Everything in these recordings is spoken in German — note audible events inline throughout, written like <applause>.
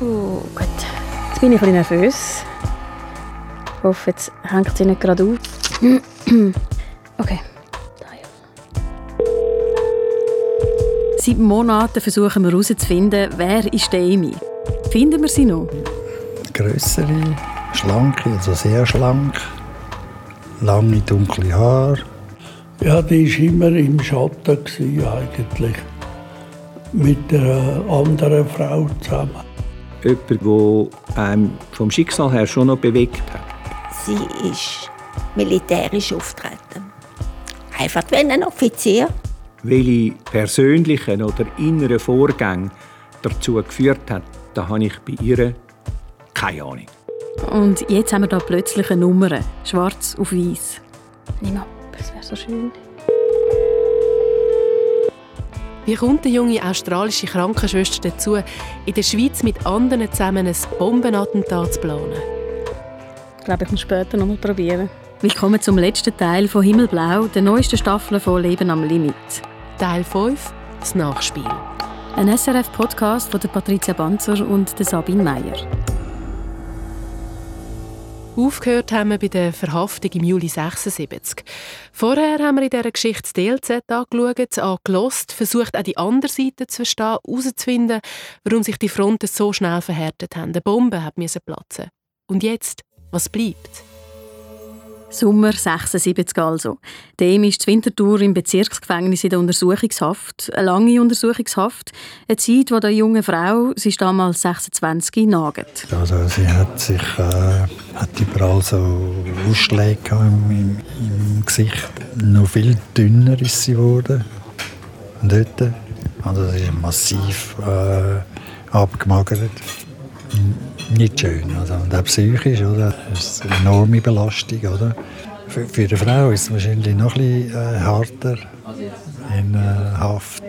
Puh, gut. Jetzt bin ich ein bisschen nervös. Ich hoffe, jetzt hängt sie nicht gerade auf. <clears throat> okay. Seit Monaten versuchen wir herauszufinden, wer ist Amy. Finden wir sie noch? Grössere, schlanke, also sehr schlank, lange dunkle Haare. Ja, die war immer im Schatten eigentlich. Mit einer anderen Frau zusammen. Jemand, der einem vom Schicksal her schon noch bewegt hat. Sie ist militärisch auftreten. Einfach wie ein Offizier. Welche persönlichen oder inneren Vorgänge dazu geführt hat, da habe ich bei ihr keine Ahnung. Und jetzt haben wir da plötzlich eine Nummer, schwarz auf weiß. Nimm ab, das wäre so schön. Wie kommt eine junge australische Krankenschwester dazu, in der Schweiz mit anderen zusammen ein Bombenattentat zu planen? Ich glaube, ich muss später noch mal probieren. Willkommen zum letzten Teil von Himmelblau, der neuesten Staffel von Leben am Limit. Teil 5, das Nachspiel. Ein SRF-Podcast von der Patricia Banzer und der Sabine Meyer. Aufgehört haben wir bei der Verhaftung im Juli 76. Vorher haben wir in dieser Geschichte das DLZ angeschaut, angelost, versucht auch die andere Seite zu verstehen, herauszufinden, warum sich die Fronten so schnell verhärtet haben. Eine Bombe hat platzen. Und jetzt, was bleibt? Sommer 76 also. Dem ist die Wintertour im Bezirksgefängnis in der Untersuchungshaft. Eine lange Untersuchungshaft. Eine Zeit, wo der junge Frau, sie ist damals 26, nagt. Also sie hat sich äh, hat überall so Ausschläge im, im, Gesicht. Noch viel dünner ist sie geworden. Dort. Also sie ist massiv äh, abgemagert nicht schön. Also, und auch psychisch, oder? Das ist eine enorme Belastung, oder? Für, für eine Frau ist es wahrscheinlich noch ein bisschen äh, härter in äh, Haft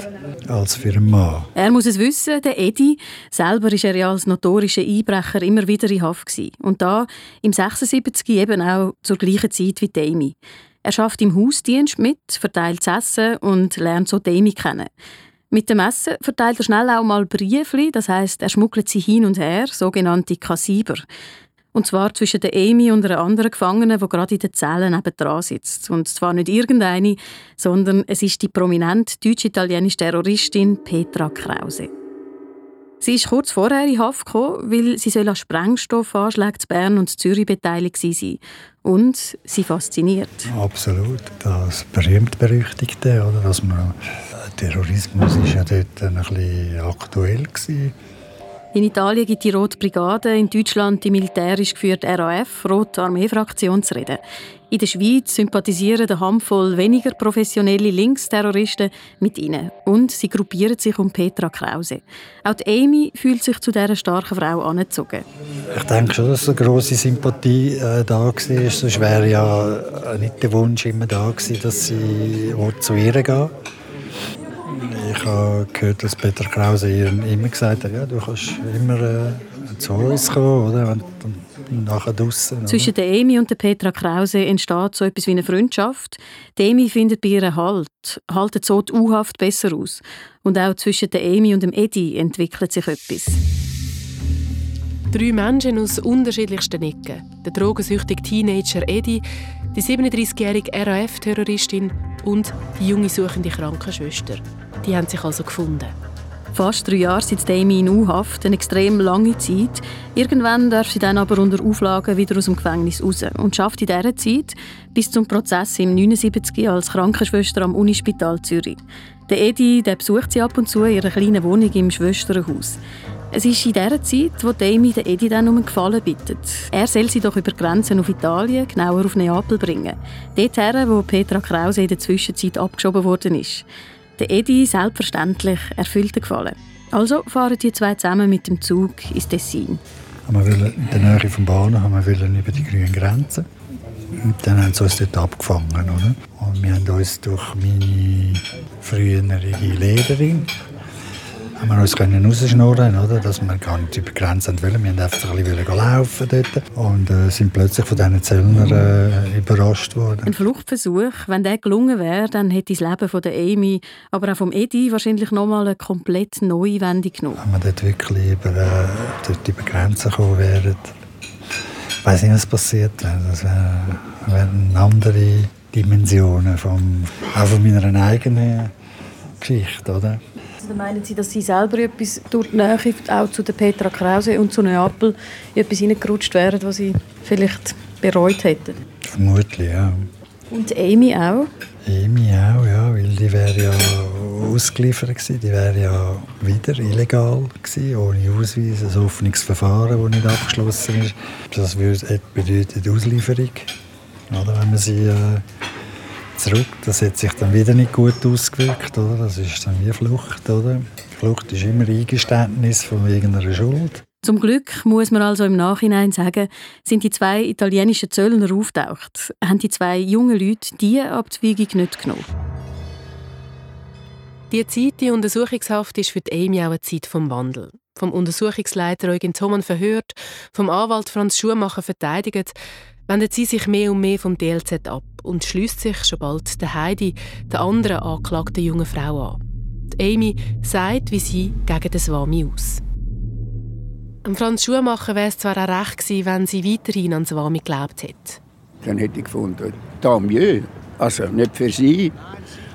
als für einen Mann. Er muss es wissen, der Edi. Selber war er ja als notorischer Einbrecher immer wieder in Haft. Gewesen. Und da im 76 eben auch zur gleichen Zeit wie Amy. Er schafft im Hausdienst mit, verteilt das Essen und lernt so Amy kennen. Mit dem Essen verteilt er schnell auch mal Briefli, das heißt, er schmuggelt sie hin und her, sogenannte Kassiber. Und zwar zwischen der Amy und einer anderen Gefangenen, die gerade in den Zellen nebendran sitzt. Und zwar nicht irgendeine, sondern es ist die prominente deutsch-italienische Terroristin Petra Krause. Sie ist kurz vorher in Haft gekommen, weil sie an Sprengstoffanschlägen zu Bern und Zürich beteiligt sein Und sie fasziniert. Absolut. Das berühmt-berüchtigte, oder? Dass man Terrorismus war ja dort ein bisschen aktuell. Gewesen. In Italien gibt die Rote Brigade, in Deutschland die militärisch geführte RAF, Rote Armee-Fraktion, zu reden. In der Schweiz sympathisieren eine Handvoll weniger professionelle Linksterroristen mit ihnen. Und sie gruppieren sich um Petra Krause. Auch die Amy fühlt sich zu dieser starken Frau angezogen. Ich denke schon, dass eine grosse Sympathie äh, da war. Sonst wäre ja äh, nicht der Wunsch immer da gewesen, dass sie zu ihr gehen ich habe gehört, dass Peter Krause ihr immer gesagt hat, ja, du kannst immer äh, zu uns kommen, oder? Und nachher draussen. Zwischen der Emi und der Petra Krause entsteht so etwas wie eine Freundschaft. Die Emi findet bei ihr Halt, haltet so die U-Haft besser aus. Und auch zwischen der Emi und dem Edi entwickelt sich etwas. Drei Menschen aus unterschiedlichsten Ecken. Der drogensüchtige Teenager Edi, die 37-jährige RAF-Terroristin und die junge suchende Krankenschwester. Die haben sich also gefunden. Fast drei Jahre sitzt Amy in U-Haft, eine extrem lange Zeit. Irgendwann darf sie dann aber unter Auflagen wieder aus dem Gefängnis raus und schafft in dieser Zeit bis zum Prozess im 79 als Krankenschwester am Unispital Zürich. Der Edi der besucht sie ab und zu in ihrer kleinen Wohnung im Schwesternhaus. Es ist in dieser Zeit, wo Amy den Edi dann um einen Gefallen bittet. Er soll sie doch über Grenzen auf Italien, genauer auf Neapel bringen. Dorthin, wo Petra Krause in der Zwischenzeit abgeschoben worden ist. Der Edi selbstverständlich erfüllt Gefallen. Also fahren die zwei zusammen mit dem Zug ins Tessin. Wir wollen in der Nähe vom Bahnhof wir wollen über die grünen Grenzen. Und dann haben sie uns dort abgefangen. Oder? Und wir haben uns durch meine frühere Lehrerin haben wir uns können rausschnurren oder? dass wir gar nicht über Grenzen wollen. Wir wollten einfach ein bisschen laufen dort und äh, sind plötzlich von diesen Zöllnern äh, überrascht worden. Ein Fluchtversuch, wenn der gelungen wäre, dann hätte das Leben von der Amy, aber auch vom Eddie wahrscheinlich nochmal eine komplett neue Wendung genommen. Wenn wir dort wirklich über, äh, dort über Grenzen gekommen wären, ich weiß nicht, was passiert wäre. Das wären andere Dimensionen vom, auch von meiner eigenen Geschichte, oder? Also meinen Sie, dass Sie selber etwas durch die Nähe auch zu der Petra Krause und zu Neapel etwas hineingerutscht wären, was Sie vielleicht bereut hätten? Vermutlich, ja. Und Amy auch? Amy auch, ja, weil die wäre ja ausgeliefert gewesen. Die wäre ja wieder illegal gewesen, ohne Ausweis, ein offenes Verfahren, das nicht abgeschlossen ist. Das bedeutet Auslieferung, oder, wenn man sie äh, zurück. Das hat sich dann wieder nicht gut ausgewirkt, oder? Das ist dann wie Flucht, oder? Flucht ist immer Eingeständnis von irgendeiner Schuld. Zum Glück muss man also im Nachhinein sagen, sind die zwei italienischen Zöllner auftaucht, haben die zwei jungen Leute diese Abzweigung nicht genommen. Die Zeit, die Untersuchungshaft, ist für die Amy auch eine Zeit vom Wandel. Vom Untersuchungsleiter Eugen Thomann verhört, vom Anwalt Franz Schumacher verteidigt, wendet sie sich mehr und mehr vom DLZ ab und schließt sich schon bald der Heidi, der anderen angeklagten jungen Frau, an. Amy sagt, wie sie gegen den Swami aus. Franz Schumacher wäre es zwar auch recht gewesen, wenn sie weiterhin an Swami geglaubt hätte. Dann hätte ich gefunden, tant mieux. Also nicht für sie,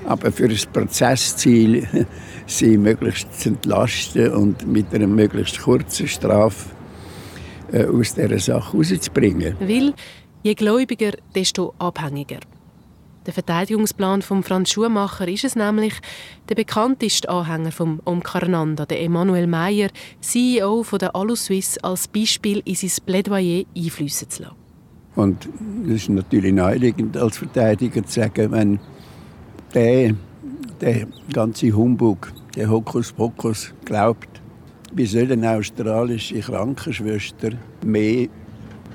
aber für das Prozessziel, <laughs> sie möglichst zu entlasten und mit einer möglichst kurzen Strafe äh, aus dieser Sache rauszubringen. Weil je gläubiger, desto abhängiger. Der Verteidigungsplan von Franz Schumacher ist es nämlich, der bekannteste Anhänger von Omkarananda, der Emanuel Meyer, CEO von der Aluswiss, als Beispiel in sein Plädoyer einfließen zu lassen. Und es ist natürlich naheliegend, als Verteidiger zu sagen, wenn der, der ganze Humbug, der Hokuspokus glaubt, wie soll eine australische Krankenschwester mehr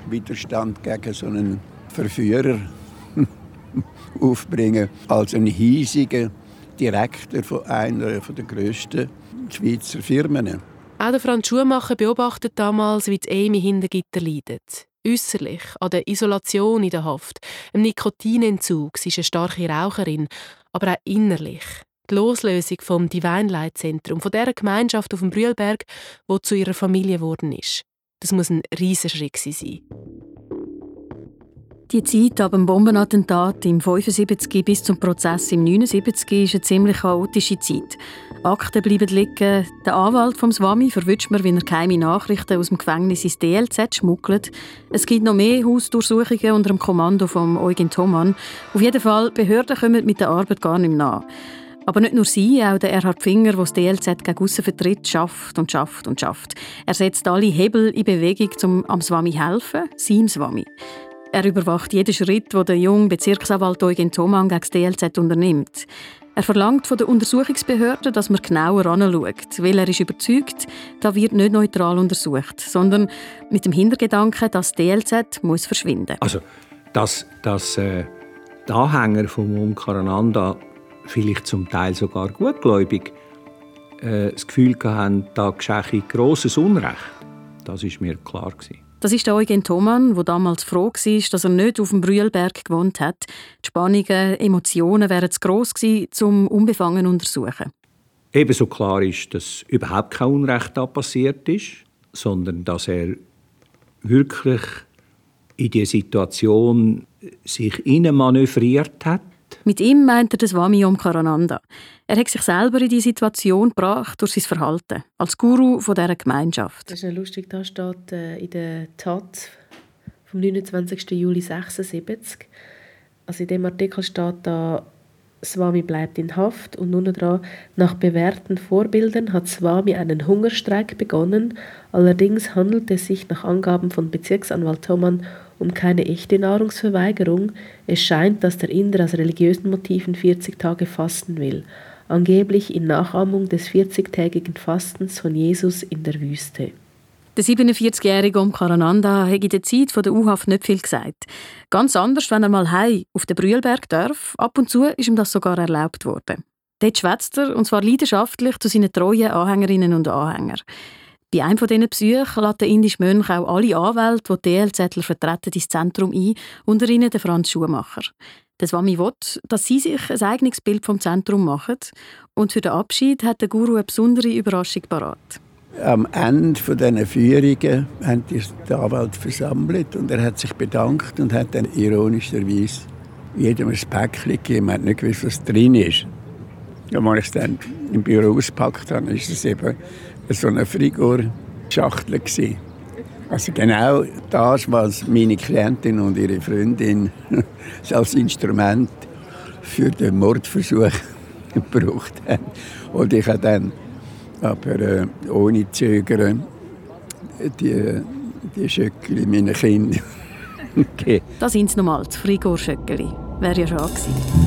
Widerstand gegen so einen Verführer <laughs> aufbringen als ein hiesiger Direktor von einer der grössten Schweizer Firmen. Auch Franz Schumacher beobachtet damals, wie die Amy hinter Gitter leidet. Äußerlich, an der Isolation in der Haft, im Nikotinentzug, sie ist eine starke Raucherin, aber auch innerlich. Die Loslösung vom Divine Light Zentrum, von dieser Gemeinschaft auf dem Brühlberg, wo zu ihrer Familie geworden ist. Das muss ein Riesenschritt sein. Die Zeit ab dem Bombenattentat im 75 bis zum Prozess im 79 ist eine ziemlich chaotische Zeit. Akten bleiben liegen. Der Anwalt vom Swami verwünscht mir, wie er geheime Nachrichten aus dem Gefängnis ins DLZ schmuggelt. Es gibt noch mehr Hausdurchsuchungen unter dem Kommando von Eugen Thomann. Auf jeden Fall, Behörden kommen mit der Arbeit gar nicht nach. Aber nicht nur sie, auch der Erhard Finger, der das DLZ gegen aussen vertritt, schafft und schafft und schafft. Er setzt alle Hebel in Bewegung, um am Swami helfen, seinem Swami. Er überwacht jeden Schritt, den der junge Bezirksanwalt Eugen Thomann gegen das DLZ unternimmt. Er verlangt von der Untersuchungsbehörde, dass man genauer anschaut, weil er ist überzeugt, da wird nicht neutral untersucht, sondern mit dem Hintergedanken, dass das DLZ muss verschwinden. Also, dass, dass äh, die Anhänger von Umkarananda vielleicht zum Teil sogar gutgläubig äh, das Gefühl hatten, da geschehe grosses Unrecht, das ist mir klar gewesen. Das ist der Eugen Thomann, der damals froh war, dass er nicht auf dem Brühlberg gewohnt hat. Die Spannungen, Emotionen wären zu gross gewesen, um unbefangen zu untersuchen. Ebenso klar ist, dass überhaupt kein Unrecht da passiert ist, sondern dass er wirklich in die Situation sich manövriert hat mit ihm meint er das Wamiom Karananda. Er hat sich selber in die Situation gebracht durch sein Verhalten als Guru von dieser Gemeinschaft. Das ist lustig, da steht äh, in der Tat vom 29. Juli 1976. Also in dem Artikel steht da, Swami bleibt in Haft und nun dran, nach bewährten Vorbildern hat Swami einen Hungerstreik begonnen. Allerdings handelt es sich nach Angaben von Bezirksanwalt Thomann um keine echte Nahrungsverweigerung. Es scheint, dass der Inder aus religiösen Motiven 40 Tage fasten will, angeblich in Nachahmung des 40-tägigen Fastens von Jesus in der Wüste. Der 47-jährige Om Karananda hat in der Zeit der U-Haft nicht viel gesagt. Ganz anders, wenn er mal heim auf den Brühlberg darf. Ab und zu ist ihm das sogar erlaubt worden. Dort schwätzt er, und zwar leidenschaftlich, zu seinen treuen Anhängerinnen und Anhängern. Bei einem dieser Besuchen lädt der indische Mönch auch alle Anwälte, die DL-Zettel vertreten, ins Zentrum ein, unter ihnen der Franz Schumacher. Der Swami will, dass sie sich ein eigenes Bild vom Zentrum machen und für den Abschied hat der Guru eine besondere Überraschung parat. Am Ende dieser Führungen haben die den Anwalt versammelt und er hat sich bedankt und hat dann ironischerweise jedem ein Päckchen gegeben. Man hat nicht gewusst, was drin ist. Und als ich es dann im Büro ausgepackt habe, war es eben so eine Frigor-Schachtel. Also genau das, was meine Klientin und ihre Freundin <laughs> als Instrument für den Mordversuch <laughs> gebraucht haben. Und ich habe dann aber äh, ohne Zögern die, die Schöckli meinen Kindern <laughs> gegeben. Da sind es nochmal, die Frigor-Schöckli. Wäre ja schon gewesen.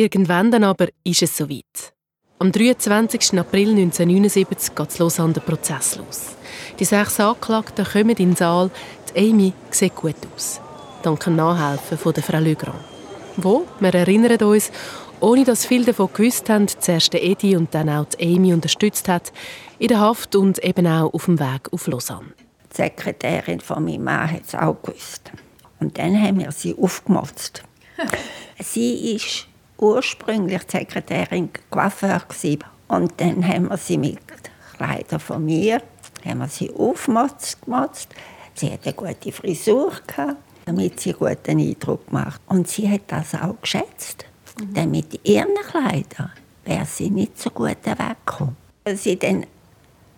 Irgendwann dann aber ist es soweit. Am 23. April 1979 geht Lausanne der Prozess los. Die sechs Anklagten kommen in den Saal. Die Amy sieht gut aus. Dank dem Nachhelfen von der Frau Le Grand. Wo, wir erinnern uns, ohne dass viele davon gewusst haben, zuerst Eddie und dann auch die Amy unterstützt hat, in der Haft und eben auch auf dem Weg auf Lausanne. Die Sekretärin von meinem Mann hat es auch gewusst. Und dann haben wir sie aufgemotzt. <laughs> sie ist ursprünglich die Sekretärin Coiffeur und dann haben wir sie mit Kleidern von mir haben wir sie aufgemotzt. Sie hatte eine gute Frisur gehabt, damit sie einen guten Eindruck gemacht. Und sie hat das auch geschätzt. Mhm. Denn mit ihren Kleidern wäre sie nicht so gut weggekommen. Als sie dann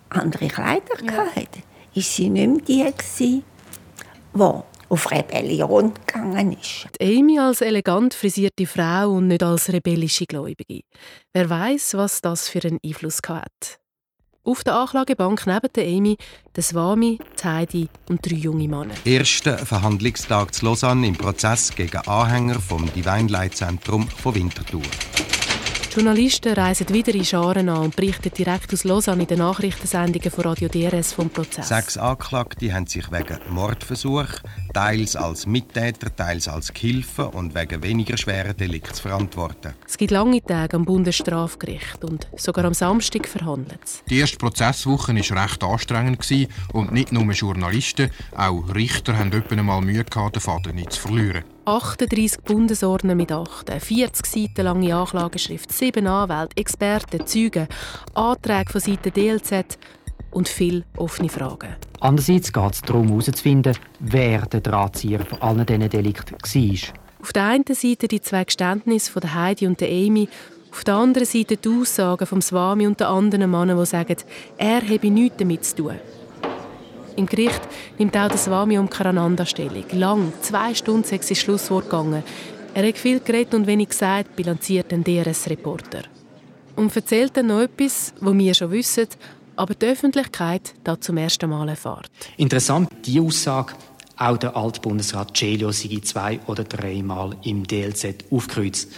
andere Kleider ja. hatte, war sie nicht mehr die, die auf Rebellion gegangen ist. Die Amy als elegant frisierte Frau und nicht als rebellische Gläubige. Wer weiß, was das für einen Einfluss hat. Auf der Anklagebank neben der Amy der Swami, die Heidi und drei junge Männer. Erster Verhandlungstag zu Lausanne im Prozess gegen Anhänger vom Divine Light Zentrum von Winterthur. Journalisten reisen wieder in Scharen an und berichten direkt aus Lausanne in den Nachrichtensendungen von Radio DRS vom Prozess. Sechs Anklagte haben sich wegen Mordversuch, teils als Mittäter, teils als Gehilfe und wegen weniger schwerer Delikte zu verantworten. Es gibt lange Tage am Bundesstrafgericht und sogar am Samstag verhandelt Die erste Prozesswoche war recht anstrengend und nicht nur Journalisten, auch Richter haben öppe mal Mühe gehabt, den Faden nicht zu verlieren. 38 Bundesordner mit Achten, 40 Seiten lange Anklageschrift, 7 Anwälte, Experten, Zeugen, Anträge von Seiten DLZ und viele offene Fragen. Andererseits geht es darum herauszufinden, wer der Drahtzieher von allen diesen Delikten war. Auf der einen Seite die zwei Geständnisse von Heidi und der Amy, auf der anderen Seite die Aussagen vom Swami und der anderen Männern, die sagen, er habe nichts damit zu tun. Im Gericht nimmt auch der Swami um Karananda Stellung. Lang, zwei Stunden ist sein Schlusswort gegangen. Er hat viel geredet und wenig gesagt, bilanziert ein DRS-Reporter. Und erzählt dann noch etwas, was wir schon wissen, aber die Öffentlichkeit da zum ersten Mal erfährt. Interessant, die Aussage, auch der Altbundesrat Celio sei zwei oder dreimal im DLZ aufgekreuzt.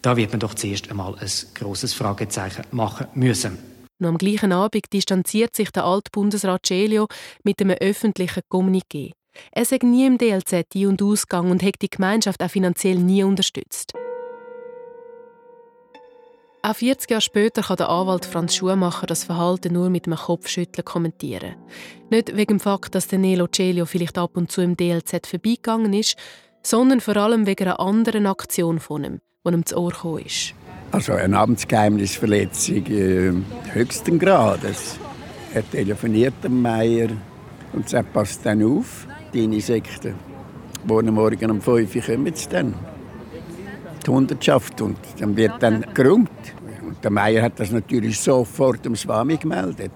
Da wird man doch zuerst einmal ein grosses Fragezeichen machen müssen. Noch am gleichen Abend distanziert sich der Altbundesrat Celio mit einem öffentlichen Kommuniqué. Er sei nie im DLZ ein- und ausgegangen und hat die Gemeinschaft auch finanziell nie unterstützt. Auch 40 Jahre später kann der Anwalt Franz Schumacher das Verhalten nur mit einem Kopfschütteln kommentieren. Nicht wegen dem Fakt, dass Nelo Celio vielleicht ab und zu im DLZ vorbeigegangen ist, sondern vor allem wegen einer anderen Aktion von ihm, die ihm zu Ohr gekommen ist. Also eine Amtsgeheimnisverletzung äh, höchsten Grades. Er telefoniert dem Meier und sagt, pass dann auf, deine Sekte. Morgen Morgen um 5 Uhr kommen sie dann. Die Hundertschaft. Und dann wird dann geräumt. Und der Meier hat das natürlich sofort dem Swami gemeldet.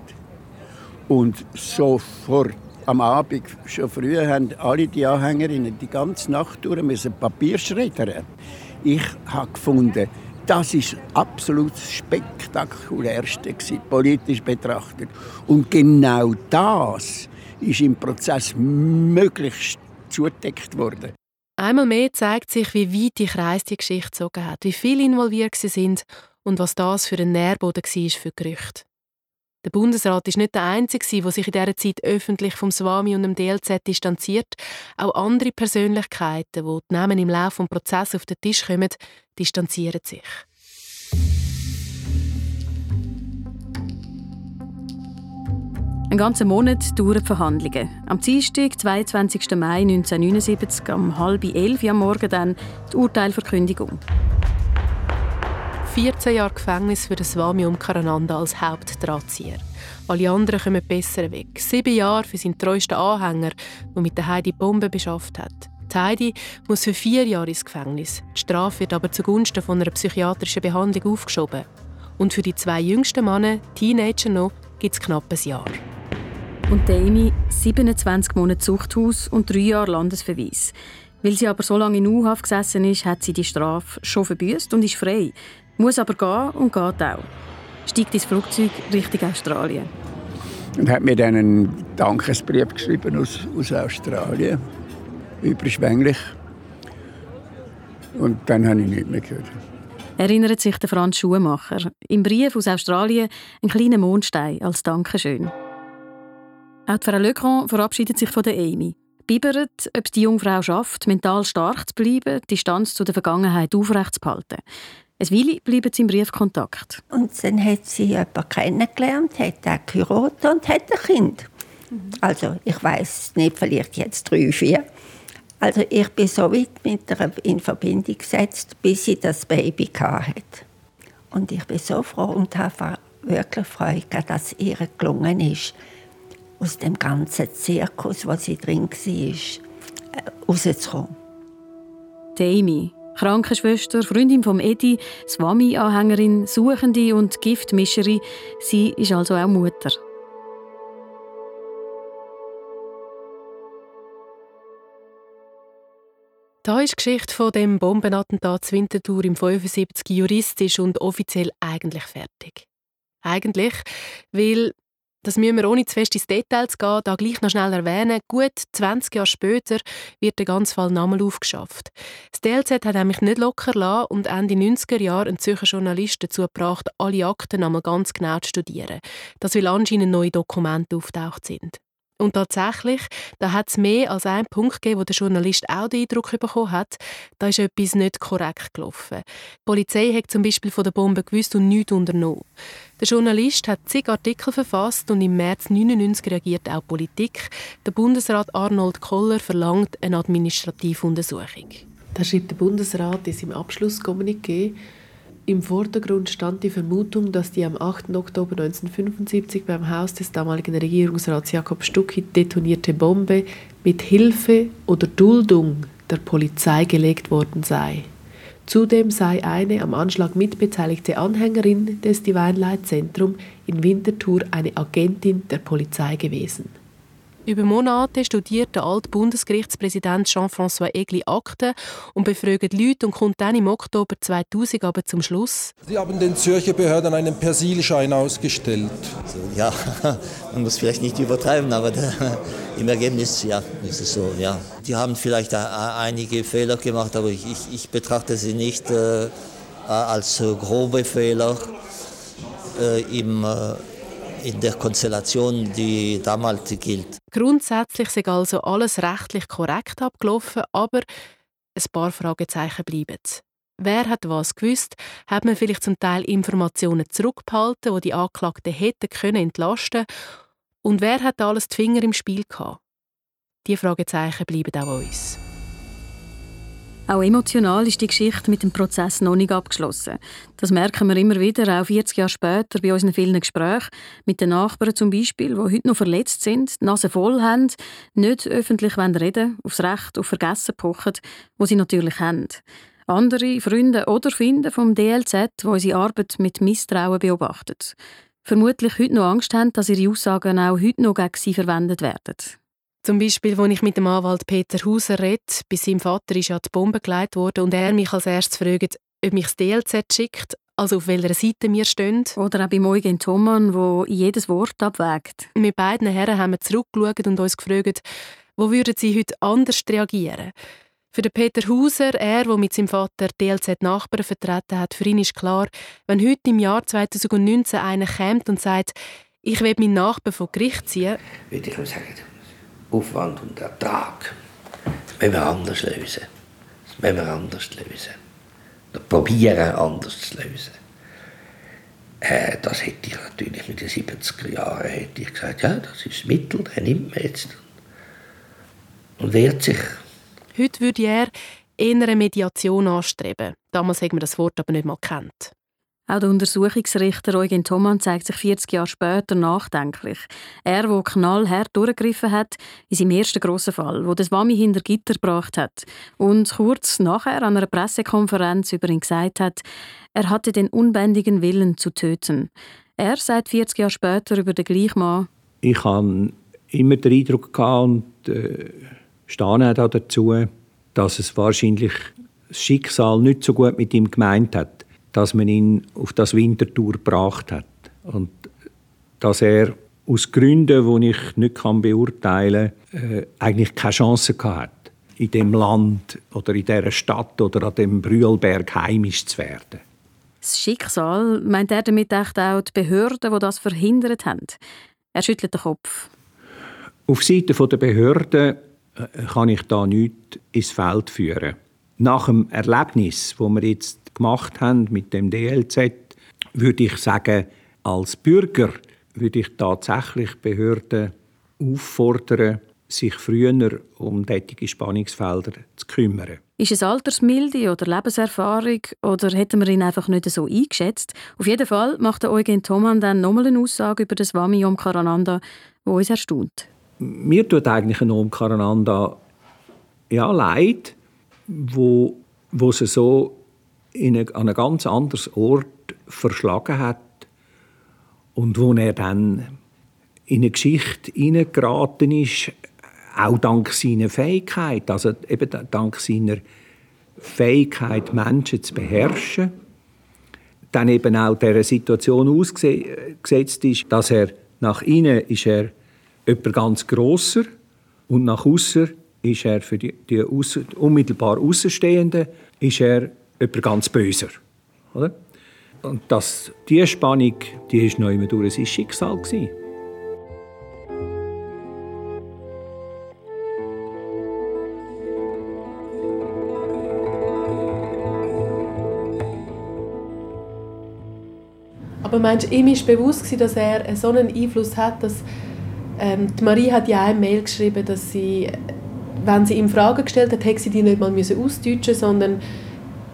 Und sofort am Abend, schon früh, haben alle die Anhängerinnen die ganze Nacht durch müssen Papier schreddern. Ich habe gefunden, das ist absolut das spektakulärste gewesen, politisch betrachtet. Und genau das ist im Prozess möglichst zugedeckt worden. Einmal mehr zeigt sich, wie weit die Kreis die Geschichte gezogen hat, wie viele involviert sind und was das für ein Nährboden war für Gerüchte. Der Bundesrat ist nicht der Einzige, der sich in dieser Zeit öffentlich vom Swami und dem DLZ distanziert. Auch andere Persönlichkeiten, die die Namen im Laufe des Prozesses auf den Tisch kommen, distanzieren sich. Einen ganzen Monat dauern die Verhandlungen. Am Dienstag, 22. Mai 1979, um halb elf am Morgen dann die Urteilverkündigung. 14 Jahre Gefängnis für den Swami Umkarananda als Hauptdrahtzieher. Alle anderen kommen besser weg. Sieben Jahre für seinen treuesten Anhänger, der mit der Heidi Bombe beschafft hat. Die Heidi muss für vier Jahre ins Gefängnis. Die Strafe wird aber zugunsten von einer psychiatrischen Behandlung aufgeschoben. Und für die zwei jüngsten Männer, Teenager noch, gibt es knapp ein Jahr. Und Amy 27 Monate Zuchthaus und drei Jahre Landesverweis. Weil sie aber so lange in U-Haft gesessen ist, hat sie die Strafe schon verbüßt und ist frei. Muss aber gehen und geht auch. Steigt ins Flugzeug Richtung Australien. Und hat mir dann einen Dankesbrief geschrieben aus, aus Australien. Überschwänglich. Und dann habe ich nichts mehr gehört. Erinnert sich der Franz Schumacher. Im Brief aus Australien ein kleiner Mondstein als Dankeschön. Auch Frau Legrand verabschiedet sich von der Amy. Bibert, ob die Jungfrau schafft, mental stark zu bleiben, die Distanz zu der Vergangenheit aufrechtzuerhalten. Ein Weile bleiben sie im Briefkontakt. Und dann hat sie jemanden kennengelernt, hat auch geheiratet und hat ein Kind. Also ich weiß nicht, vielleicht jetzt drei, vier. Also ich bin so weit mit ihr in Verbindung gesetzt, bis sie das Baby hatte. Und ich bin so froh und habe wirklich Freude, dass es ihr gelungen ist, aus dem ganzen Zirkus, wo sie drin war, äh, rauszukommen. Amy, Krankenschwester, Freundin vom Edi, Swami-Anhängerin, Suchende und Giftmischerin, sie ist also auch Mutter. Da ist die Geschichte von dem Bombenattentat Winterthur im 75 juristisch und offiziell eigentlich fertig. Eigentlich, weil das müssen wir ohne zu fest ins Detail zu gehen, da gleich noch schnell erwähnen. Gut 20 Jahre später wird der ganze Fall nochmal aufgeschafft. Das DLZ hat nämlich nicht locker lassen und Ende 90er Jahre einen Zürcher Journalist dazu gebracht, alle Akten nochmal ganz genau zu studieren. Das weil anscheinend neue Dokumente auftaucht sind. Und tatsächlich, da hat es mehr als einen Punkt gegeben, wo der Journalist auch den Eindruck bekommen hat, da ist etwas nicht korrekt gelaufen. Die Polizei hat zum Beispiel von der Bombe gewusst und nichts unternommen. Der Journalist hat zig Artikel verfasst und im März 1999 reagiert auch Politik. Der Bundesrat Arnold Koller verlangt eine administrative Untersuchung. Da schreibt der Bundesrat in seinem Abschlusskommuniqué, im Vordergrund stand die Vermutung, dass die am 8. Oktober 1975 beim Haus des damaligen Regierungsrats Jakob Stucki detonierte Bombe mit Hilfe oder Duldung der Polizei gelegt worden sei. Zudem sei eine am Anschlag mitbeteiligte Anhängerin des Divine Light Zentrum in Winterthur eine Agentin der Polizei gewesen. Über Monate studiert der alte Bundesgerichtspräsident Jean-François Egli Akten und befragt Leute und kommt dann im Oktober 2000 aber zum Schluss. Sie haben den Zürcher Behörden einen Persilschein ausgestellt. Also, ja, <laughs> man muss vielleicht nicht übertreiben, aber der, <laughs> im Ergebnis ja, ist es so. Ja. Die haben vielleicht einige Fehler gemacht, aber ich, ich, ich betrachte sie nicht äh, als grobe Fehler äh, im äh, in der Konstellation, die damals gilt. Grundsätzlich ist also alles rechtlich korrekt abgelaufen, aber ein paar Fragezeichen bleiben. Wer hat was gewusst? Hat man vielleicht zum Teil Informationen zurückgehalten, die die Anklagten hätten können entlasten Und wer hat alles die Finger im Spiel gehabt? Diese Fragezeichen bleiben auch uns. Auch emotional ist die Geschichte mit dem Prozess noch nicht abgeschlossen. Das merken wir immer wieder, auch 40 Jahre später bei unseren vielen Gesprächen mit den Nachbarn zum Beispiel, die heute noch verletzt sind, die Nase voll haben, nicht öffentlich reden aufs Recht, auf Vergessen pochen, wo sie natürlich haben. Andere Freunde oder Finde vom DLZ, die unsere Arbeit mit Misstrauen beobachten. Vermutlich heute noch Angst haben, dass ihre Aussagen auch heute noch gegen sie verwendet werden. Zum Beispiel, als ich mit dem Anwalt Peter Hauser rede, bei seinem Vater ist ja die Bombe gelegt worden und er mich als erstes fragt, ob mich das DLZ schickt, also auf welcher Seite wir stehen. Oder auch bei Eugen Thomann, wo jedes Wort abwägt. Mit beiden Herren haben wir zurückgeschaut und uns gefragt, wo würden sie heute anders reagieren? Für den Peter Hauser, er, der mit seinem Vater DLZ Nachbarn vertreten hat, für ihn ist klar, wenn heute im Jahr 2019 einer kommt und sagt, ich will meinen Nachbarn vor Gericht ziehen, würde ich sagen, Aufwand und Ertrag. Das müssen wir anders lösen. Das müssen wir anders lösen. Oder probieren, anders zu lösen. Äh, das hätte ich natürlich mit den 70er Jahren hätte ich gesagt, ja, das ist das Mittel, das nimmt man jetzt. Und wehrt sich. Heute würde er eher Mediation anstreben. Damals haben wir das Wort aber nicht mal kennt. Auch der Untersuchungsrichter Eugen Thomann zeigt sich 40 Jahre später nachdenklich. Er, der knallhart durchgegriffen hat in seinem ersten grossen Fall, wo das Wami hinter Gitter gebracht hat und kurz nachher an einer Pressekonferenz über ihn gesagt hat, er hatte den unbändigen Willen zu töten. Er sagt 40 Jahre später über den gleichen Mann. Ich hatte immer den Eindruck gehabt und äh, stehe auch dazu, dass es wahrscheinlich das Schicksal nicht so gut mit ihm gemeint hat dass man ihn auf das Wintertour gebracht hat. Und dass er aus Gründen, die ich nicht beurteilen kann, äh, eigentlich keine Chance hatte, in dem Land oder in dieser Stadt oder an dem Brühlberg heimisch zu werden. Das Schicksal meint er damit echt auch die Behörden, die das verhindert haben. Er schüttelt den Kopf. Auf Seite der Behörden äh, kann ich da nichts ins Feld führen. Nach dem Erlebnis, wo wir jetzt gemacht haben mit dem DLZ, würde ich sagen, als Bürger würde ich tatsächlich Behörden auffordern, sich früher um tätige Spannungsfelder zu kümmern. Ist es Altersmilde oder Lebenserfahrung oder hätten wir ihn einfach nicht so eingeschätzt? Auf jeden Fall macht der Eugen Thoman dann nochmal eine Aussage über das Wami Om Karananda, wo uns erstaunt. Mir tut eigentlich ein Om Karananda ja leid, wo, wo sie so in eine, an einen ganz anderen Ort verschlagen hat und wo er dann in eine Geschichte hineingeraten ist, auch dank seiner Fähigkeit, also eben dank seiner Fähigkeit, Menschen zu beherrschen, dann eben auch der Situation ausgesetzt ist, dass er nach innen ist er jemand ganz grosser und nach außen ist er für die, die unmittelbar Außenstehenden ist er jemand ganz Böser. Oder? Und das, diese Spannung, die ist noch immer durch sein Schicksal. Gewesen. Aber meinst du, ihm ist bewusst dass er so einen Einfluss hat, dass ähm, die Marie hat ja eine Mail geschrieben, dass sie, wenn sie ihm Fragen gestellt hat, hätte sie die nicht mal ausdeutschen sondern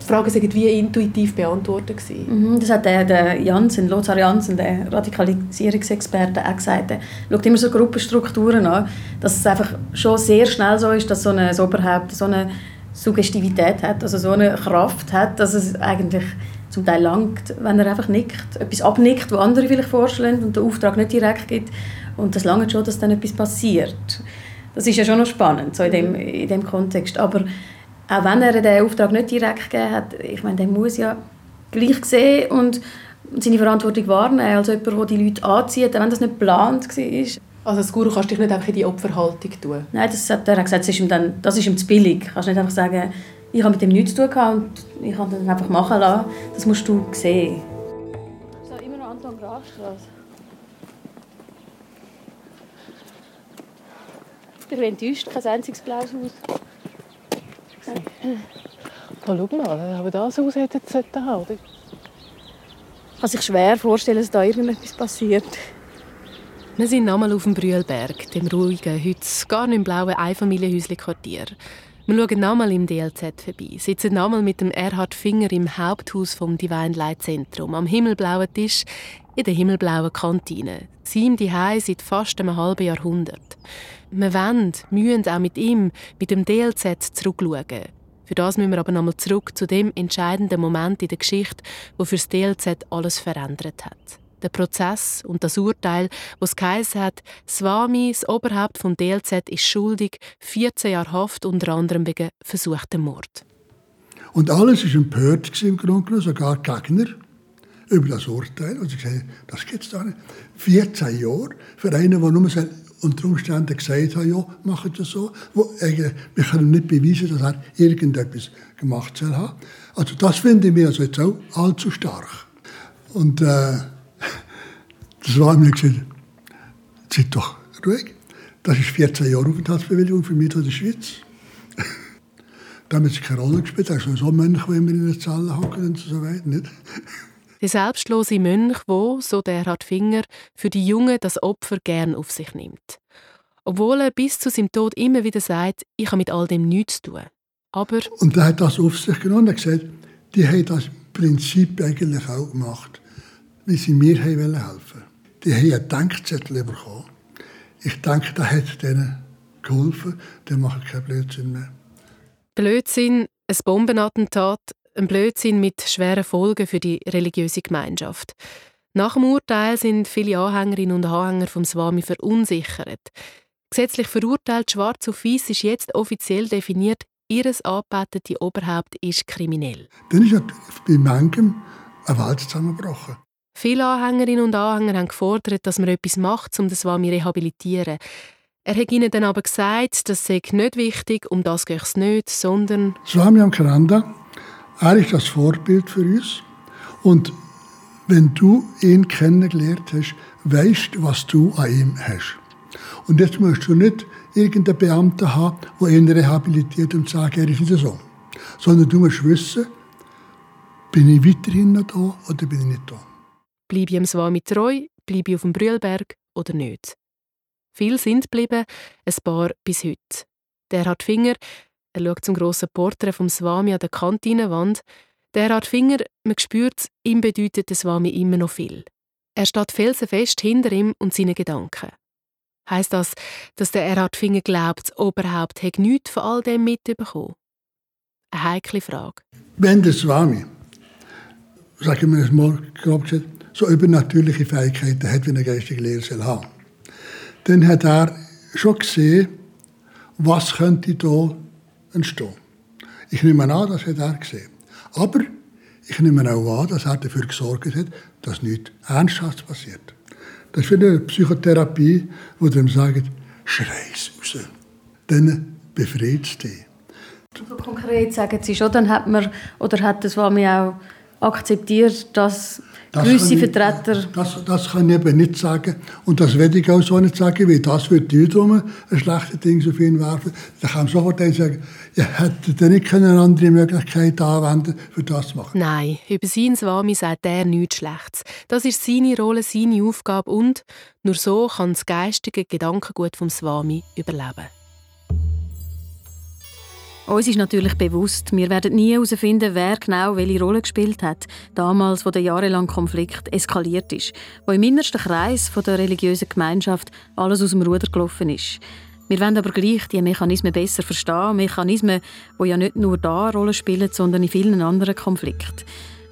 die Fragen sind wie intuitiv beantwortet Mhm, das hat der, der Jansen, Lothar Jansen, der Radikalisierungsexperte, auch gesagt. Er schaut immer so Gruppenstrukturen an, dass es einfach schon sehr schnell so ist, dass so ein Oberhaupt so eine Suggestivität hat, also so eine Kraft hat, dass es eigentlich zum Teil langt, wenn er einfach nickt, etwas abnickt, was andere vielleicht vorstellen und den Auftrag nicht direkt gibt. Und das langt schon, dass dann etwas passiert. Das ist ja schon noch spannend, so in dem, in dem Kontext. Aber auch wenn er den Auftrag nicht direkt gegeben hat, ich meine, der muss ja gleich sehen und seine Verantwortung wahrnehmen, als jemand, der die Leute anzieht, wenn das nicht geplant war. Also als Guru kannst du dich nicht einfach in die Opferhaltung tun? Nein, das hat, er hat gesagt, das ist ihm, dann, das ist ihm zu billig. Du kannst nicht einfach sagen, ich habe mit dem nichts zu tun und ich habe das einfach machen lassen. Das musst du sehen. So, immer noch Anton Grafstraße. Ich bin enttäuscht, kein einziges blaues Haus. Oh, schau mal, aber das Haus hätte es haben oder? Ich kann sich schwer vorstellen, dass da irgendetwas passiert. Wir sind nochmal auf dem Brühlberg, dem ruhigen, heute gar nicht blauen Einfamilienhäuschen-Quartier. Wir schauen nochmal im DLZ vorbei, sitzen nochmal mit dem Erhard Finger im Haupthaus vom Divine Light Zentrum, am himmelblauen Tisch in der himmelblauen Kantine. Sie ihm die seit fast einem halben Jahrhundert. Wir wollen, müssen auch mit ihm, mit dem DLZ zurückschauen. Für das müssen wir aber nochmal zurück zu dem entscheidenden Moment in der Geschichte, wo für das DLZ alles verändert hat. Der Prozess und das Urteil, wo es geheißen hat, Swami, das Oberhaupt vom DLZ, ist schuldig, 14 Jahre Haft, unter anderem wegen versuchtem Mord. Und alles war empört im Grunde sogar Gegner über das Urteil. Und sie gesagt, das geht es da nicht. 14 Jahre für einen, der nur unter Umständen gesagt hat, ja, machen das so. Wo, äh, wir können nicht beweisen, dass er irgendetwas gemacht soll haben. Also das finde ich mir also jetzt auch allzu stark. Und äh, das war mir gesagt, seid doch ruhig. Das ist 14 Jahre Aufenthaltsbewilligung für mich in der Schweiz. da haben sie keine Rolle gespielt. Da ist so ein Mönch, wenn wir in der Zelle hocken und so weiter. Nicht? Der selbstlose Mönch, wo, so der hat Finger, für die Jungen das Opfer gern auf sich nimmt. Obwohl er bis zu seinem Tod immer wieder sagt, ich habe mit all dem nichts zu tun. Aber... Und er hat das auf sich genommen und gesagt, die haben das Prinzip eigentlich auch gemacht, wie sie mir helfen wollten. Die haben einen Denkzettel bekommen. Ich denke, das hat denen geholfen. Die machen keinen Blödsinn mehr. Blödsinn, ein Bombenattentat, ein Blödsinn mit schweren Folgen für die religiöse Gemeinschaft. Nach dem Urteil sind viele Anhängerinnen und Anhänger vom Swami verunsichert. Gesetzlich verurteilt schwarz auf weiß ist jetzt offiziell definiert, ihres angebetete Oberhaupt ist kriminell. Dann ist bei manchem eine Welt zusammengebrochen. Viele Anhängerinnen und Anhänger haben gefordert, dass man etwas macht, um das Swami zu rehabilitieren. Er hat ihnen dann aber gesagt, das sei nicht wichtig, um das geht es nicht, sondern... Swami Amkaranda, ist das Vorbild für uns. Und wenn du ihn kennengelernt hast, weißt was du an ihm hast. Und jetzt musst du nicht irgendeinen Beamten haben, der ihn rehabilitiert und sagt, er ist nicht so. Sondern du musst wissen, bin ich weiterhin noch da oder bin ich nicht da. Bleibe ich dem Swami treu, bleibe ich auf dem Brühlberg oder nicht? Viele sind geblieben, ein paar bis heute. Der hat Finger, er schaut zum grossen Porträt vom Swami an der Kantinenwand. Der hat Finger, man spürt, ihm bedeutet der Swami immer noch viel. Er steht felsenfest hinter ihm und seinen Gedanken. Heißt das, dass der Erhard Finger glaubt, das Oberhaupt hätte nichts von all dem mitbekommen? Eine heikle Frage. Wenn der Swami, sagen wir es mal grob gesagt, so übernatürliche Fähigkeiten hat, wie eine geistige Lehre soll haben, dann hat er schon gesehen, was könnte da entstehen. Ich nehme an, das hat er gesehen. Aber ich nehme auch an, dass er dafür gesorgt hat, dass nichts Ernsthaftes passiert. Das ist wie eine Psychotherapie, wo dem sagt, schrei's raus. Dann befreit es dich. Konkret sagen Sie schon, dann hat man, oder hat das Wami auch akzeptiert, dass ich, Vertreter... Das, das kann ich eben nicht sagen. Und das werde ich auch so nicht sagen, weil das wird wiederum ein schlechtes Ding auf ihn werfen. Da kann man sofort sagen, ihr hättet nicht eine andere Möglichkeit anwenden für das zu machen. Nein, über sein Swami sagt er nichts Schlechtes. Das ist seine Rolle, seine Aufgabe und nur so kann das geistige Gedankengut vom Swami überleben. Uns ist natürlich bewusst, wir werden nie herausfinden, wer genau welche Rolle gespielt hat, damals, wo der jahrelange Konflikt eskaliert ist, wo im innersten Kreis der religiösen Gemeinschaft alles aus dem Ruder gelaufen ist. Wir wollen aber gleich die Mechanismen besser verstehen, Mechanismen, die ja nicht nur da eine Rolle spielen, sondern in vielen anderen Konflikten.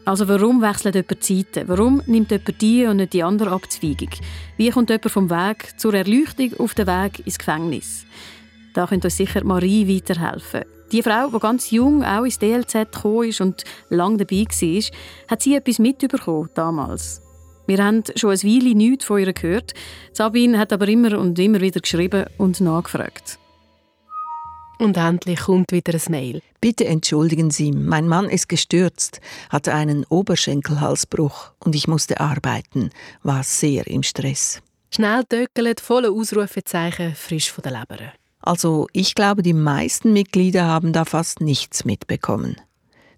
Also warum wechselt jemand die Seiten? Warum nimmt jemand die und nicht die andere Abzweigung? Wie kommt jemand vom Weg zur Erleuchtung auf den Weg ins Gefängnis? Da könnte uns sicher Marie weiterhelfen. Die Frau, die ganz jung auch ins DLZ gekommen ist und lange dabei war, hat sie etwas mitbekommen damals. Wir haben schon eine Weile nichts von ihr gehört. Sabine hat aber immer und immer wieder geschrieben und nachgefragt. Und endlich kommt wieder ein Mail. Bitte entschuldigen Sie, mein Mann ist gestürzt, hatte einen Oberschenkelhalsbruch und ich musste arbeiten, war sehr im Stress. Schnell töckelt, volle Ausrufezeichen, frisch von der Leber. Also ich glaube, die meisten Mitglieder haben da fast nichts mitbekommen.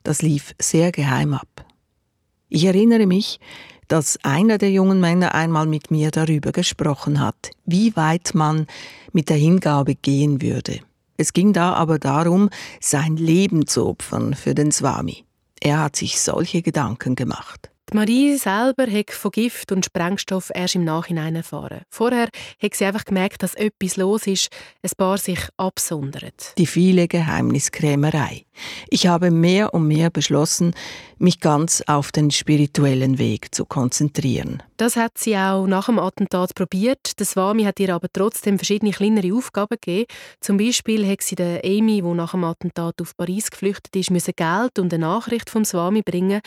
Das lief sehr geheim ab. Ich erinnere mich, dass einer der jungen Männer einmal mit mir darüber gesprochen hat, wie weit man mit der Hingabe gehen würde. Es ging da aber darum, sein Leben zu opfern für den Swami. Er hat sich solche Gedanken gemacht. Marie selber hat von Gift und Sprengstoff erst im Nachhinein erfahren. Vorher hat sie einfach gemerkt, dass etwas los ist, ein Paar sich absondert. Die viele Geheimniskrämerei. Ich habe mehr und mehr beschlossen, mich ganz auf den spirituellen Weg zu konzentrieren. Das hat sie auch nach dem Attentat probiert. Der Swami hat ihr aber trotzdem verschiedene kleinere Aufgaben gegeben. Zum Beispiel hat sie der Amy, die nach dem Attentat auf Paris geflüchtet ist, Geld und eine Nachricht vom Swami bringen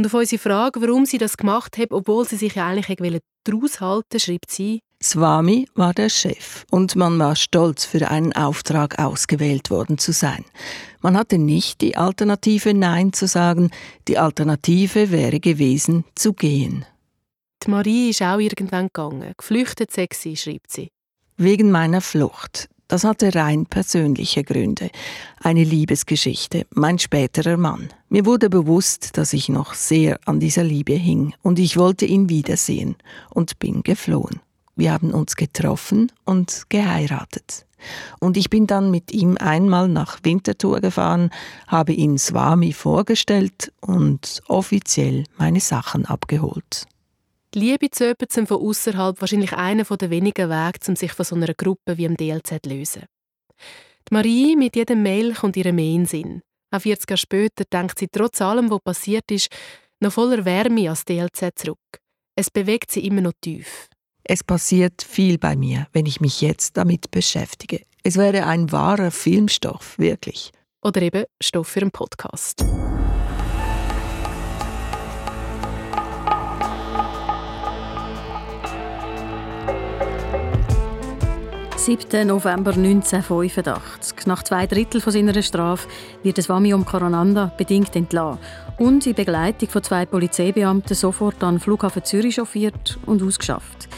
und auf unsere Frage, warum sie das gemacht hat, obwohl sie sich eigentlich daraus halten schreibt sie, Swami war der Chef und man war stolz, für einen Auftrag ausgewählt worden zu sein. Man hatte nicht die Alternative, Nein zu sagen, die Alternative wäre gewesen, zu gehen. Die Marie ist auch irgendwann gegangen. Geflüchtet sexy, schreibt sie. Wegen meiner Flucht. Das hatte rein persönliche Gründe. Eine Liebesgeschichte, mein späterer Mann. Mir wurde bewusst, dass ich noch sehr an dieser Liebe hing und ich wollte ihn wiedersehen und bin geflohen. Wir haben uns getroffen und geheiratet. Und ich bin dann mit ihm einmal nach Winterthur gefahren, habe ihn Swami vorgestellt und offiziell meine Sachen abgeholt. Die Liebe zu jemandem von außerhalb wahrscheinlich einer der wenigen Wege, um sich von so einer Gruppe wie dem DLZ zu lösen. Die Marie mit jedem Mail kommt ihr mehr in Sinn. Auch 40 Jahre später denkt sie trotz allem, was passiert ist, noch voller Wärme als DLZ zurück. Es bewegt sie immer noch tief. Es passiert viel bei mir, wenn ich mich jetzt damit beschäftige. Es wäre ein wahrer Filmstoff, wirklich. Oder eben Stoff für einen Podcast. 7. November 1985. Nach zwei Drittel von seiner Strafe wird das Swami Karananda bedingt entlassen und in Begleitung von zwei Polizeibeamten sofort an den Flughafen Zürich chauffiert und ausgeschafft.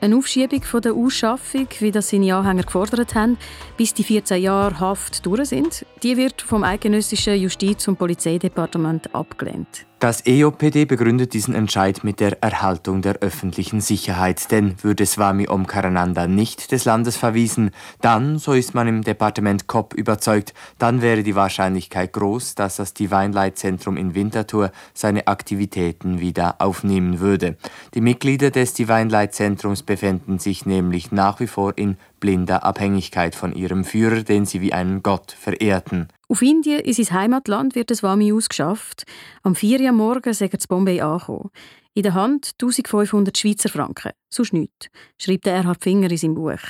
Eine Aufschiebung von der Ausschaffung, wie das seine Anhänger gefordert haben, bis die 14 Jahre Haft durch sind, die wird vom eidgenössischen Justiz- und Polizeidepartement abgelehnt. Das EOPD begründet diesen Entscheid mit der Erhaltung der öffentlichen Sicherheit, denn würde Swami Omkarananda nicht des Landes verwiesen, dann, so ist man im Departement Kopp überzeugt, dann wäre die Wahrscheinlichkeit groß, dass das Divine Light Zentrum in Winterthur seine Aktivitäten wieder aufnehmen würde. Die Mitglieder des Divine Light Zentrums befinden sich nämlich nach wie vor in blinder Abhängigkeit von ihrem Führer, den sie wie einen Gott verehrten. Auf Indien, in sein Heimatland, wird das Wami ausgeschafft. Am 4 Uhr morgen sind er zu Bombay angekommen. In der Hand 1500 Schweizer Franken. Sonst nichts, schreibt Erhard Finger in seinem Buch.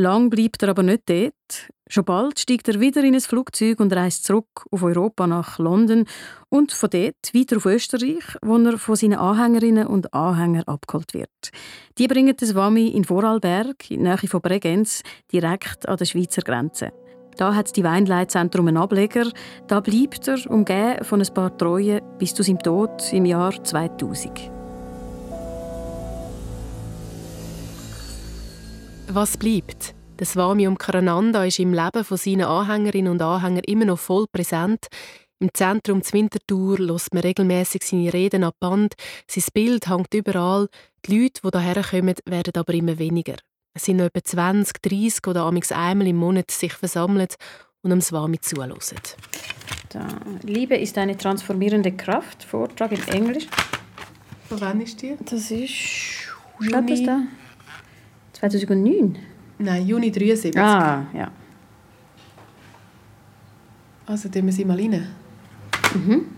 Lang bleibt er aber nicht dort. Schon bald steigt er wieder in ein Flugzeug und reist zurück auf Europa nach London und von dort weiter auf Österreich, wo er von seinen Anhängerinnen und Anhängern abgeholt wird. Die bringen das Wami in Vorarlberg, in der Nähe von Bregenz, direkt an der Schweizer Grenze. Da hat das Weinleitzentrum einen Ableger. Da bleibt er, umgeben von ein paar Treuen, bis zu seinem Tod im Jahr 2000. Was bleibt? Der Swami Karananda ist im Leben von seinen Anhängerinnen und Anhängern immer noch voll präsent. Im Zentrum zur Winterthur lässt man regelmäßig seine Reden ab Band. Sein Bild hängt überall. Die Leute, die hierher kommen, werden aber immer weniger. Es sind noch etwa 20, 30 oder amigs einmal im Monat sich versammelt und am Swami zuhören. Da. Liebe ist eine transformierende Kraft. Vortrag in Englisch. Von wann ist die? Das ist. Steht das da? 2009? Nein, Juni 73. Ah, ja. Also, tun wir sie mal rein. Mhm.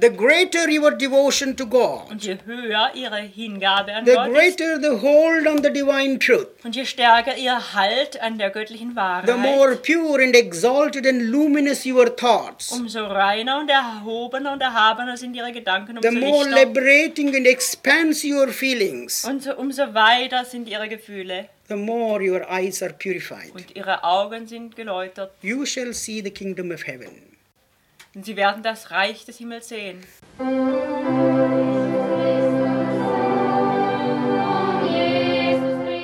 The greater your devotion to God, Und je höher ihre Hingabe an the Gott ist, greater the hold on the divine truth, und je stärker ihr Halt an der göttlichen Wahrheit, the more pure and exalted and luminous your thoughts, umso reiner und erhobener und erhabener sind ihre Gedanken, umso the more lichter liberating and expansive your feelings, und so, umso weiter sind ihre Gefühle the more your eyes are purified. und ihre Augen sind geläutert. You shall see the kingdom of heaven. Und sie werden das Reich des Himmels sehen.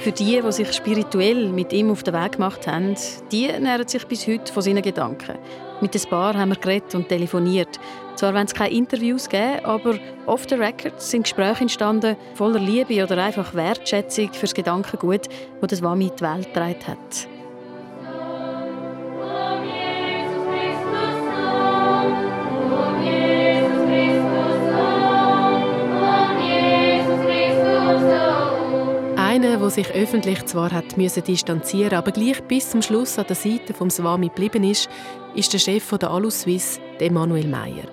Für die, die sich spirituell mit ihm auf den Weg gemacht haben, die nähren sich bis heute von seinen Gedanken. Mit ein paar haben wir geredet und telefoniert. Zwar wenn es keine Interviews gegeben, aber off the record sind Gespräche entstanden, voller Liebe oder einfach Wertschätzung für das Gedankengut, das das Wami in die Welt getragen hat. Einer, der sich öffentlich zwar hat müssen distanzieren, aber gleich bis zum Schluss an der Seite vom Swami geblieben ist, ist der Chef der Aluswiss, Emanuel Meyer.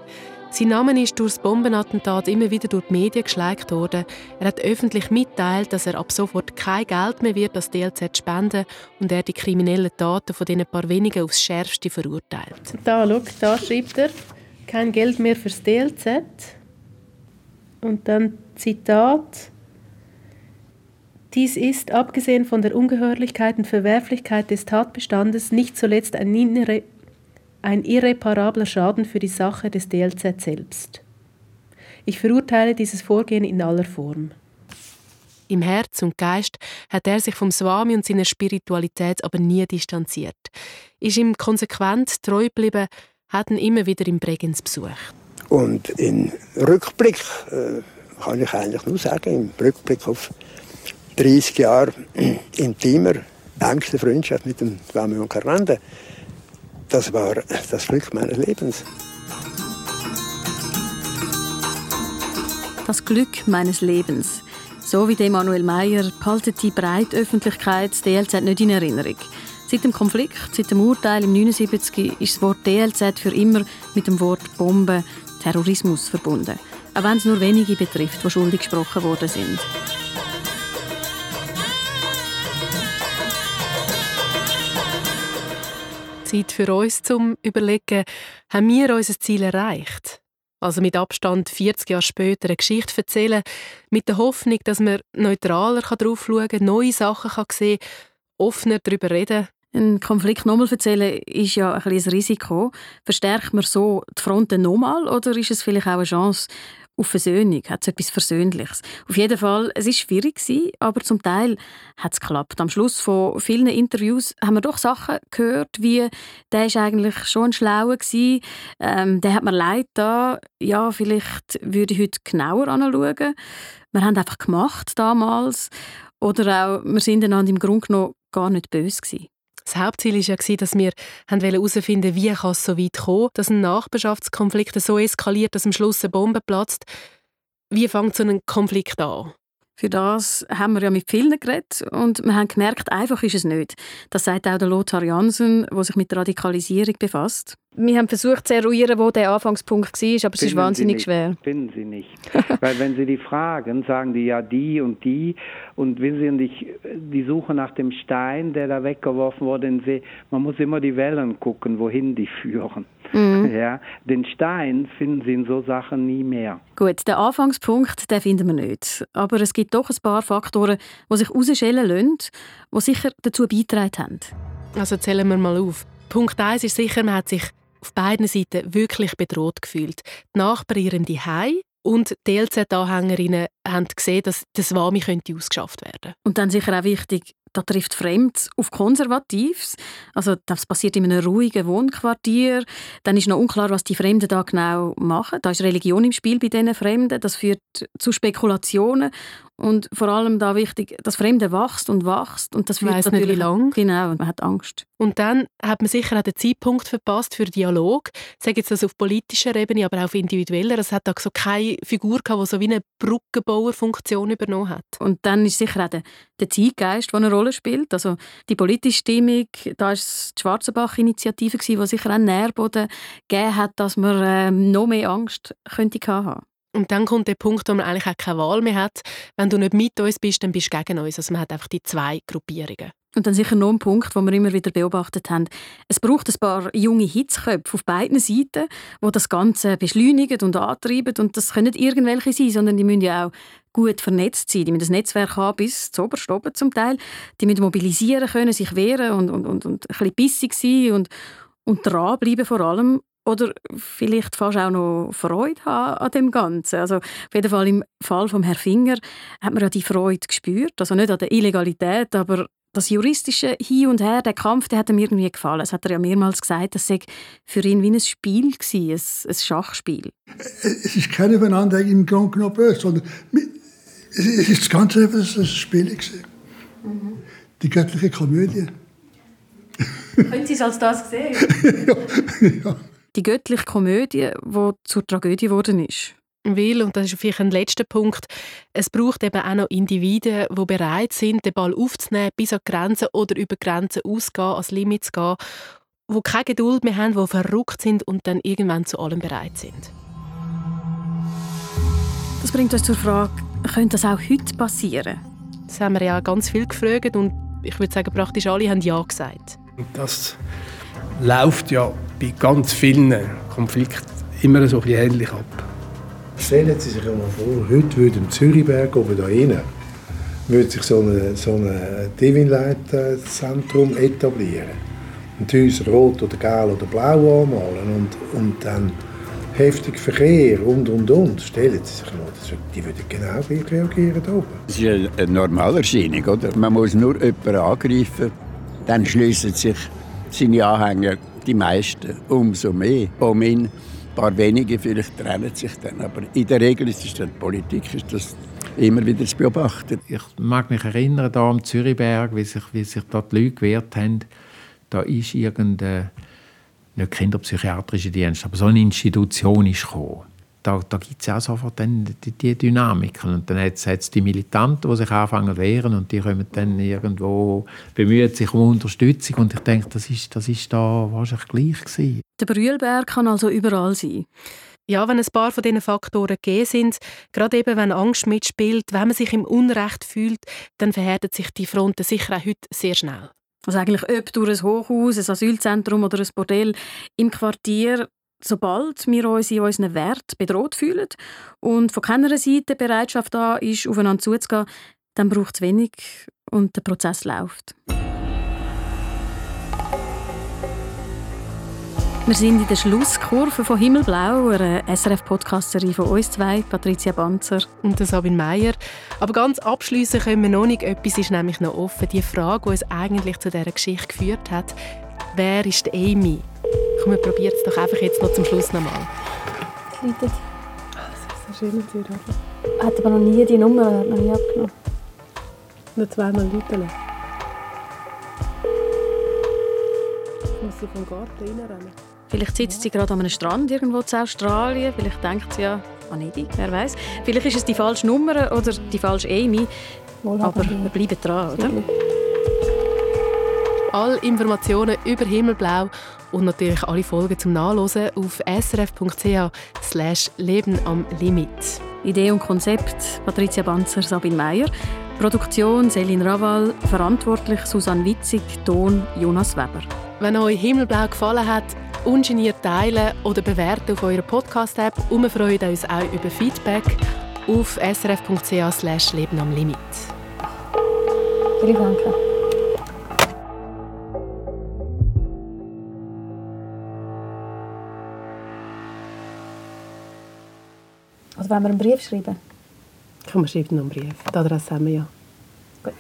Sein Name ist durch das Bombenattentat immer wieder durch die Medien geschlägt worden. Er hat öffentlich mitteilt, dass er ab sofort kein Geld mehr wird als DLZ spenden und er die kriminellen Taten von diesen paar wenigen aufs Schärfste verurteilt. Da, schau, da schreibt er, kein Geld mehr fürs DLZ. Und dann Zitat. Dies ist, abgesehen von der Ungeheuerlichkeit und Verwerflichkeit des Tatbestandes, nicht zuletzt ein, innere, ein irreparabler Schaden für die Sache des DLZ selbst. Ich verurteile dieses Vorgehen in aller Form. Im Herz und Geist hat er sich vom Swami und seiner Spiritualität aber nie distanziert. Ist ihm konsequent treu geblieben, hat ihn immer wieder im Bregenz besucht. Und im Rückblick äh, kann ich eigentlich nur sagen, im Rückblick auf 30 Jahre intimer, engste Freundschaft mit dem Swami Karnanda, das war das Glück meines Lebens. Das Glück meines Lebens. So wie Emanuel Meyer behaltet die breite Öffentlichkeit das DLZ nicht in Erinnerung. Seit dem Konflikt, seit dem Urteil im 79 ist das Wort DLZ für immer mit dem Wort Bombe, Terrorismus verbunden. Auch wenn es nur wenige betrifft, die schuldig gesprochen worden sind. Zeit für uns zum Überlegen, haben wir unser Ziel erreicht? Also mit Abstand 40 Jahre später eine Geschichte erzählen, mit der Hoffnung, dass man neutraler drauf schauen kann, neue Sachen kann sehen offener darüber reden. Ein Konflikt nochmal erzählen ist ja ein, ein Risiko. Verstärkt man so die Fronten nochmal oder ist es vielleicht auch eine Chance, auf Versöhnung, hat es etwas Versöhnliches. Auf jeden Fall, es ist schwierig aber zum Teil hat es geklappt. Am Schluss von vielen Interviews haben wir doch Sachen gehört, wie der ist eigentlich schon ein Schlauer ähm, der hat mir leid da. Ja, vielleicht würde ich heute genauer anschauen. Wir haben einfach gemacht damals oder auch wir sind einander im Grunde genommen gar nicht böse gewesen. Das Hauptziel war ja, dass wir herausfinden wollten, wie es so weit kommen dass ein Nachbarschaftskonflikt so eskaliert, dass am Schluss eine Bombe platzt. Wie fängt so ein Konflikt an? Für das haben wir ja mit vielen geredet und wir haben gemerkt, einfach ist es nicht. Das sagt auch der Lothar Jansen, der sich mit Radikalisierung befasst. Wir haben versucht zu eruieren, wo der Anfangspunkt war, aber Finden es ist wahnsinnig schwer. Finden Sie nicht. <laughs> Weil wenn Sie die fragen, sagen die ja die und die. Und wissen Sie, und ich, die Suche nach dem Stein, der da weggeworfen wurde in den See, man muss immer die Wellen gucken, wohin die führen. Mhm. Ja, den Stein finden Sie in so Sachen nie mehr. Gut, den Anfangspunkt den finden wir nicht. Aber es gibt doch ein paar Faktoren, die sich herausschälen lassen, die sicher dazu beigetragen haben. Also zählen wir mal auf. Punkt 1 ist sicher, man hat sich auf beiden Seiten wirklich bedroht gefühlt. Die Nachbarn ihrem und die LZ-Anhängerinnen haben gesehen, dass das Wami könnte ausgeschafft werden. Und dann sicher auch wichtig, da trifft Fremd auf Konservatives. Also das passiert in einem ruhigen Wohnquartier. Dann ist noch unklar, was die Fremden da genau machen. Da ist Religion im Spiel bei diesen Fremden. Das führt zu Spekulationen. Und vor allem da wichtig, das Fremde wächst und wächst und das wird natürlich nicht, wie lang. Genau, und man hat Angst. Und dann hat man sicher auch den Zeitpunkt verpasst für Dialog. Sage jetzt das auf politischer Ebene, aber auch auf individueller. Es hat da so keine Figur gehabt, die so wie eine Brückenbauerfunktion übernommen hat. Und dann ist sicher auch der, der Zeitgeist, der eine Rolle spielt. Also die politische Stimmung, da ist die Schwarzenbach-Initiative die sicher auch einen Nährboden gegeben hat, dass man äh, noch mehr Angst könnte haben. Und dann kommt der Punkt, wo man eigentlich auch keine Wahl mehr hat. Wenn du nicht mit uns bist, dann bist du gegen uns. Also man hat einfach die zwei Gruppierungen. Und dann sicher noch ein Punkt, den wir immer wieder beobachtet haben. Es braucht ein paar junge Hitzköpfe auf beiden Seiten, die das Ganze beschleunigen und antreiben. Und das können nicht irgendwelche sein, sondern die müssen ja auch gut vernetzt sein. Die müssen das Netzwerk haben bis zu oben zum Teil. Die müssen mobilisieren können, sich wehren und, und, und, und ein bisschen bissig sein und, und dranbleiben vor allem. Oder vielleicht fast auch noch Freude haben an dem Ganzen. Also auf jeden Fall im Fall von Herrn Finger hat man ja die Freude gespürt. Also nicht an der Illegalität, aber das juristische Hin und Her, der Kampf, der hat ihm irgendwie gefallen. Das hat er ja mehrmals gesagt, das sei für ihn wie ein Spiel gewesen, ein, ein Schachspiel. Es ist keine voneinander im Grunde genommen böse, sondern es ist das Ganze einfach ein Spiel gewesen. Mhm. Die göttliche Komödie. Können Sie es als das sehen? <laughs> ja. ja die göttliche Komödie, die zur Tragödie geworden ist. Weil, und das ist vielleicht ein letzter Punkt, es braucht eben auch noch Individuen, die bereit sind, den Ball aufzunehmen, bis an Grenzen oder über Grenzen auszugehen, ans Limit zu gehen, die keine Geduld mehr haben, die verrückt sind und dann irgendwann zu allem bereit sind. Das bringt uns zur Frage, könnte das auch heute passieren? Das haben wir ja ganz viel gefragt und ich würde sagen, praktisch alle haben Ja gesagt. Das läuft ja bei ganz vielen Konflikten immer so ein bisschen ähnlich ab. Stellen Sie sich mal vor, heute würde im Zürichberg oben da rein, würde sich so ein so Divinlight-Zentrum etablieren. Und die Häuser rot oder gelb oder blau anmalen und, und dann heftig Verkehr und und und. Stellen Sie sich mal, die würden genau gleich reagieren da oben. Das ist eine, eine Normalerscheinung, oder? Man muss nur jemanden angreifen, dann schließen sich seine Anhänger, die meisten, umso mehr um ihn. Ein paar wenige vielleicht trennen sich dann, aber in der Regel ist es dann Politik, ist das immer wieder zu beobachten. Ich mag mich erinnern, da am Zürichberg, wie sich, wie sich da die Leute gewehrt haben, da ist irgendeine, nicht kinderpsychiatrische Dienst, aber so eine Institution ist gekommen. Da, da gibt es ja sofort dann die, die Dynamiken. Und dann hat es die Militanten, die sich anfangen wehren und die kommen dann irgendwo, bemühen sich um Unterstützung. Und ich denke, das ist, das ist da wahrscheinlich gleich gewesen. Der Brühlberg kann also überall sein. Ja, wenn ein paar von diesen Faktoren gegeben sind, gerade eben wenn Angst mitspielt, wenn man sich im Unrecht fühlt, dann verhärtet sich die Fronten sicher auch heute sehr schnell. Also eigentlich ob durch ein Hochhaus, ein Asylzentrum oder ein Bordell im Quartier, sobald wir uns in unseren Wert bedroht fühlen und von keiner Seite Bereitschaft da ist, aufeinander zuzugehen, dann braucht es wenig und der Prozess läuft. Wir sind in der Schlusskurve von Himmelblau, einer SRF-Podcast-Serie von uns zwei, Patricia Banzer und Sabine Meier. Aber ganz abschließen können wir noch nicht. Etwas ist nämlich noch offen. Die Frage, die uns eigentlich zu dieser Geschichte geführt hat. Wer ist Amy? Komm, wir probieren es doch einfach jetzt noch zum Schluss nochmal. Es läutet. Das ist so schön natürlich. Hat aber noch nie die Nummer noch nie abgenommen. Nur zweimal läuten. Muss sie vom Garten reinrennen? Vielleicht sitzt sie gerade an einem Strand irgendwo in Australien. Vielleicht denkt sie ja, Venedig, wer weiß. Vielleicht ist es die falsche Nummer oder die falsche Amy. Aber wir bleiben dran, oder? Alle Informationen über Himmelblau und natürlich alle Folgen zum Nachlesen auf srf.ch Leben am Limit. Idee und Konzept Patricia Banzer, Sabine Meyer. Produktion Selin Raval, verantwortlich Susanne Witzig, Ton Jonas Weber. Wenn euch Himmelblau gefallen hat, ungeniert teilen oder bewerten auf eurer Podcast-App und wir freuen uns auch über Feedback auf srf.ch Leben am Limit. Vielen Dank. Oder wollen wir einen Brief schreiben? Kann man schreiben einen Brief. Die Adresse haben wir ja. Gut.